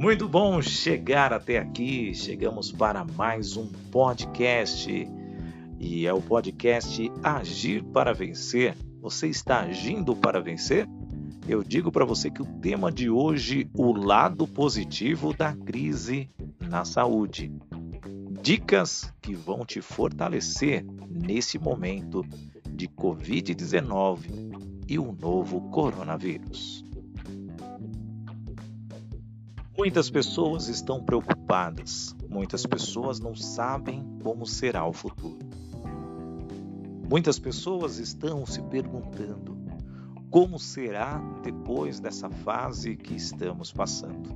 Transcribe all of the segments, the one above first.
Muito bom chegar até aqui. Chegamos para mais um podcast e é o podcast Agir para Vencer. Você está agindo para vencer? Eu digo para você que o tema de hoje, o lado positivo da crise na saúde. Dicas que vão te fortalecer nesse momento de Covid-19 e o novo coronavírus. Muitas pessoas estão preocupadas, muitas pessoas não sabem como será o futuro. Muitas pessoas estão se perguntando como será depois dessa fase que estamos passando.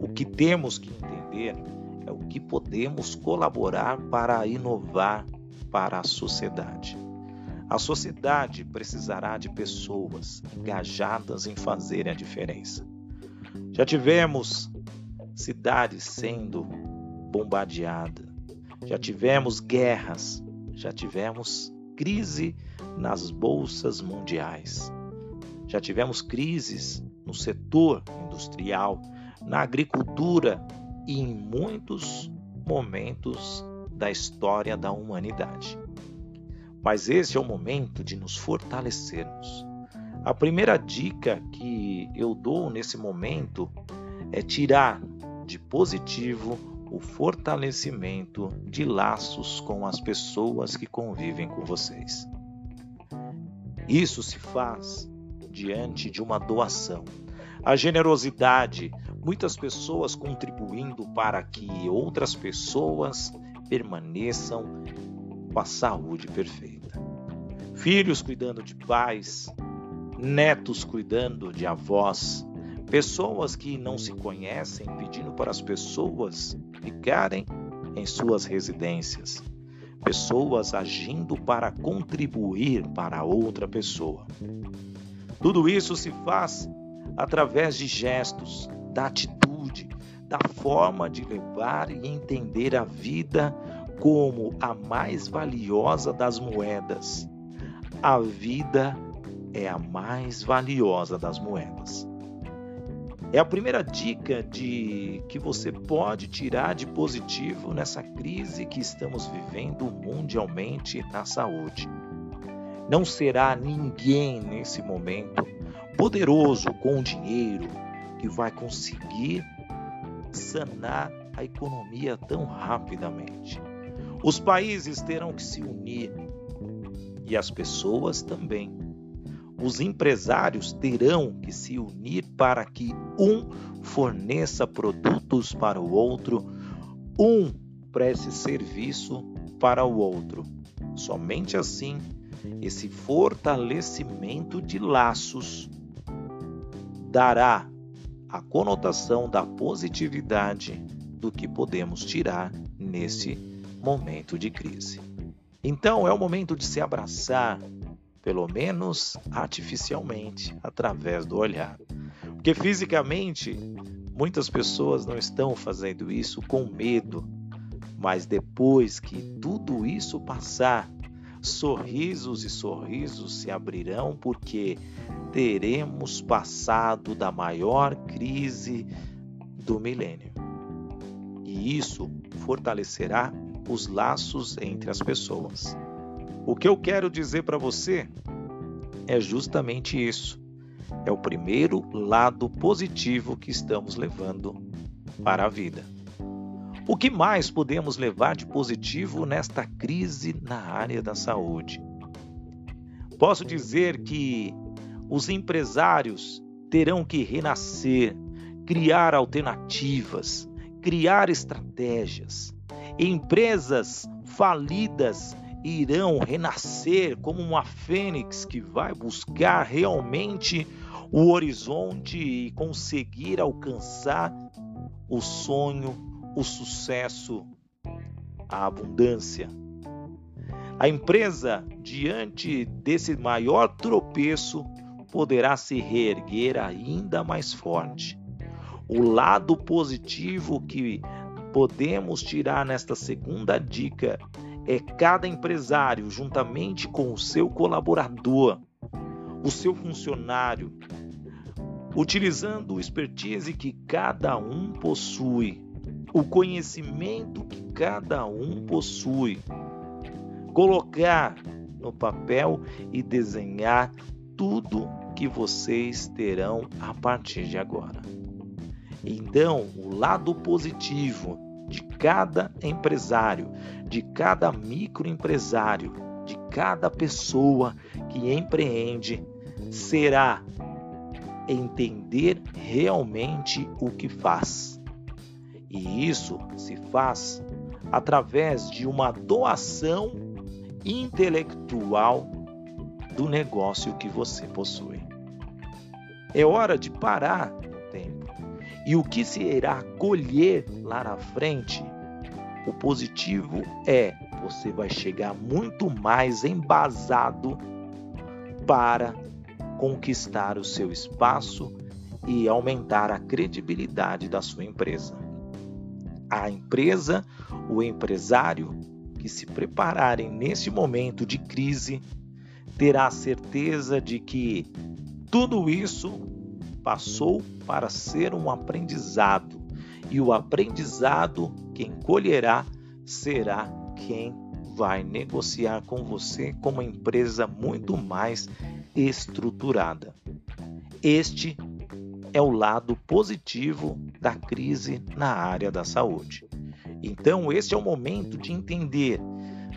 O que temos que entender é o que podemos colaborar para inovar para a sociedade. A sociedade precisará de pessoas engajadas em fazerem a diferença. Já tivemos cidades sendo bombardeadas, já tivemos guerras, já tivemos crise nas bolsas mundiais, já tivemos crises no setor industrial, na agricultura e em muitos momentos da história da humanidade. Mas esse é o momento de nos fortalecermos a primeira dica que eu dou nesse momento é tirar de positivo o fortalecimento de laços com as pessoas que convivem com vocês. Isso se faz diante de uma doação. A generosidade, muitas pessoas contribuindo para que outras pessoas permaneçam com a saúde perfeita. Filhos cuidando de pais, netos cuidando de avós, pessoas que não se conhecem pedindo para as pessoas ficarem em suas residências, pessoas agindo para contribuir para outra pessoa. Tudo isso se faz através de gestos, da atitude, da forma de levar e entender a vida como a mais valiosa das moedas. A vida é a mais valiosa das moedas. É a primeira dica de que você pode tirar de positivo nessa crise que estamos vivendo mundialmente na saúde. Não será ninguém nesse momento poderoso com dinheiro que vai conseguir sanar a economia tão rapidamente. Os países terão que se unir e as pessoas também os empresários terão que se unir para que um forneça produtos para o outro, um preste serviço para o outro. Somente assim, esse fortalecimento de laços dará a conotação da positividade do que podemos tirar nesse momento de crise. Então é o momento de se abraçar, pelo menos artificialmente, através do olhar. Porque fisicamente, muitas pessoas não estão fazendo isso com medo, mas depois que tudo isso passar, sorrisos e sorrisos se abrirão, porque teremos passado da maior crise do milênio. E isso fortalecerá os laços entre as pessoas. O que eu quero dizer para você é justamente isso. É o primeiro lado positivo que estamos levando para a vida. O que mais podemos levar de positivo nesta crise na área da saúde? Posso dizer que os empresários terão que renascer, criar alternativas, criar estratégias. Empresas falidas irão renascer como uma fênix que vai buscar realmente o horizonte e conseguir alcançar o sonho, o sucesso, a abundância. A empresa, diante desse maior tropeço, poderá se reerguer ainda mais forte. O lado positivo que podemos tirar nesta segunda dica é cada empresário, juntamente com o seu colaborador, o seu funcionário, utilizando o expertise que cada um possui, o conhecimento que cada um possui. Colocar no papel e desenhar tudo que vocês terão a partir de agora. Então, o lado positivo cada empresário, de cada microempresário, de cada pessoa que empreende será entender realmente o que faz. E isso se faz através de uma doação intelectual do negócio que você possui. É hora de parar. E o que se irá colher lá na frente? O positivo é você vai chegar muito mais embasado para conquistar o seu espaço e aumentar a credibilidade da sua empresa. A empresa, o empresário que se prepararem nesse momento de crise terá certeza de que tudo isso passou para ser um aprendizado e o aprendizado quem colherá será quem vai negociar com você como uma empresa muito mais estruturada. Este é o lado positivo da crise na área da saúde. Então, esse é o momento de entender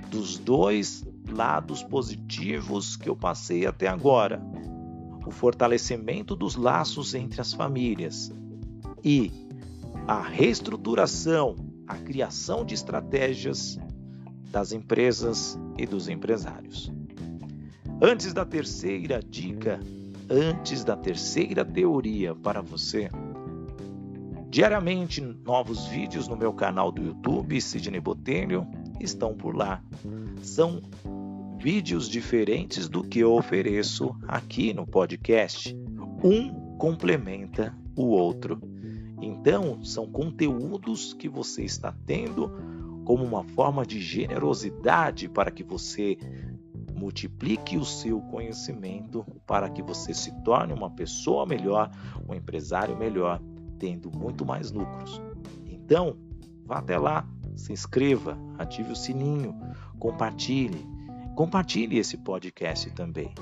dos dois lados positivos que eu passei até agora: o fortalecimento dos laços entre as famílias e a reestruturação, a criação de estratégias das empresas e dos empresários. Antes da terceira dica, antes da terceira teoria para você, diariamente novos vídeos no meu canal do YouTube, Sidney Botelho, estão por lá. São vídeos diferentes do que eu ofereço aqui no podcast. Um complementa o outro. Então, são conteúdos que você está tendo como uma forma de generosidade para que você multiplique o seu conhecimento para que você se torne uma pessoa melhor, um empresário melhor, tendo muito mais lucros. Então, vá até lá, se inscreva, ative o sininho, compartilhe. Compartilhe esse podcast também.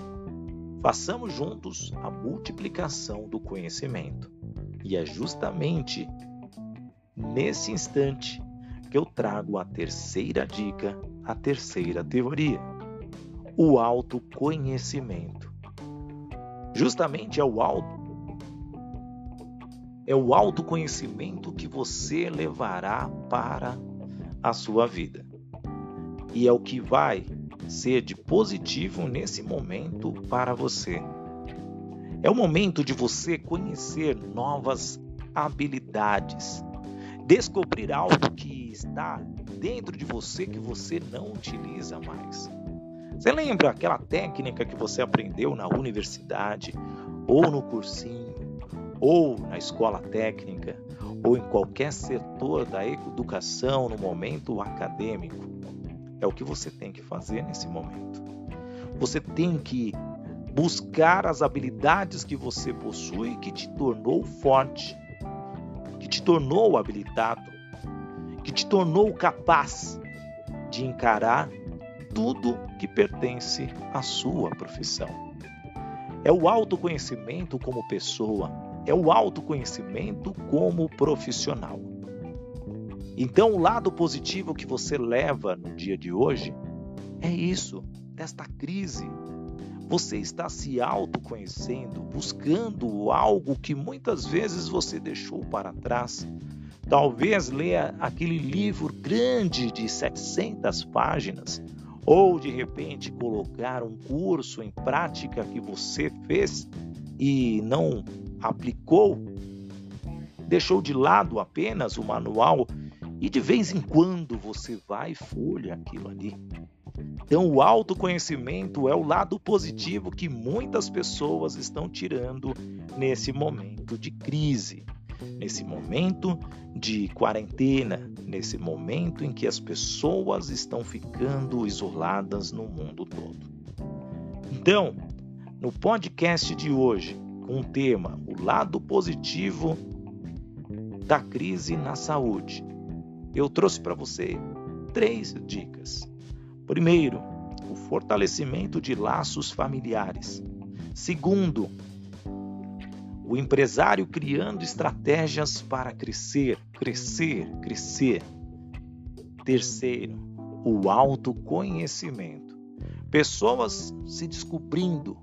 Façamos juntos a multiplicação do conhecimento. E é justamente nesse instante que eu trago a terceira dica, a terceira teoria o autoconhecimento. Justamente é o auto é o autoconhecimento que você levará para a sua vida. E é o que vai ser de positivo nesse momento para você. É o momento de você conhecer novas habilidades, descobrir algo que está dentro de você que você não utiliza mais. Você lembra aquela técnica que você aprendeu na universidade, ou no cursinho, ou na escola técnica, ou em qualquer setor da educação no momento acadêmico? É o que você tem que fazer nesse momento. Você tem que buscar as habilidades que você possui que te tornou forte, que te tornou habilitado, que te tornou capaz de encarar tudo que pertence à sua profissão. É o autoconhecimento como pessoa, é o autoconhecimento como profissional. Então, o lado positivo que você leva no dia de hoje é isso, desta crise. Você está se autoconhecendo, buscando algo que muitas vezes você deixou para trás. Talvez leia aquele livro grande de 700 páginas ou de repente colocar um curso em prática que você fez e não aplicou, deixou de lado apenas o manual e de vez em quando você vai e folha aquilo ali. Então, o autoconhecimento é o lado positivo que muitas pessoas estão tirando nesse momento de crise nesse momento de quarentena, nesse momento em que as pessoas estão ficando isoladas no mundo todo. Então, no podcast de hoje, com o tema O lado positivo da crise na saúde. Eu trouxe para você três dicas. Primeiro, o fortalecimento de laços familiares. Segundo, o empresário criando estratégias para crescer, crescer, crescer. Terceiro, o autoconhecimento. Pessoas se descobrindo,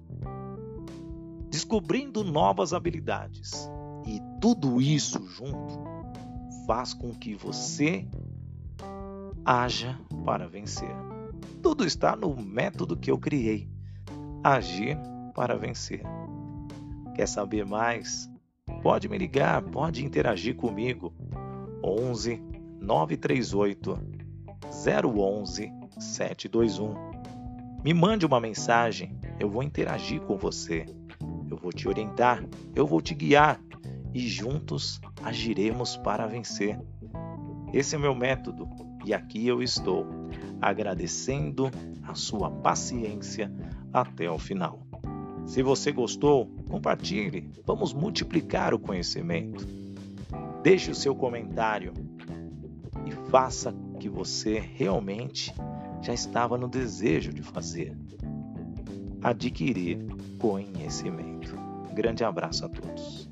descobrindo novas habilidades. E tudo isso junto faz com que você haja para vencer. Tudo está no método que eu criei: agir para vencer. Quer saber mais? Pode me ligar, pode interagir comigo. 11 938 011 721. Me mande uma mensagem, eu vou interagir com você. Eu vou te orientar, eu vou te guiar e juntos agiremos para vencer. Esse é meu método e aqui eu estou, agradecendo a sua paciência até o final. Se você gostou, compartilhe, vamos multiplicar o conhecimento. Deixe o seu comentário e faça o que você realmente já estava no desejo de fazer. Adquirir conhecimento. Grande abraço a todos.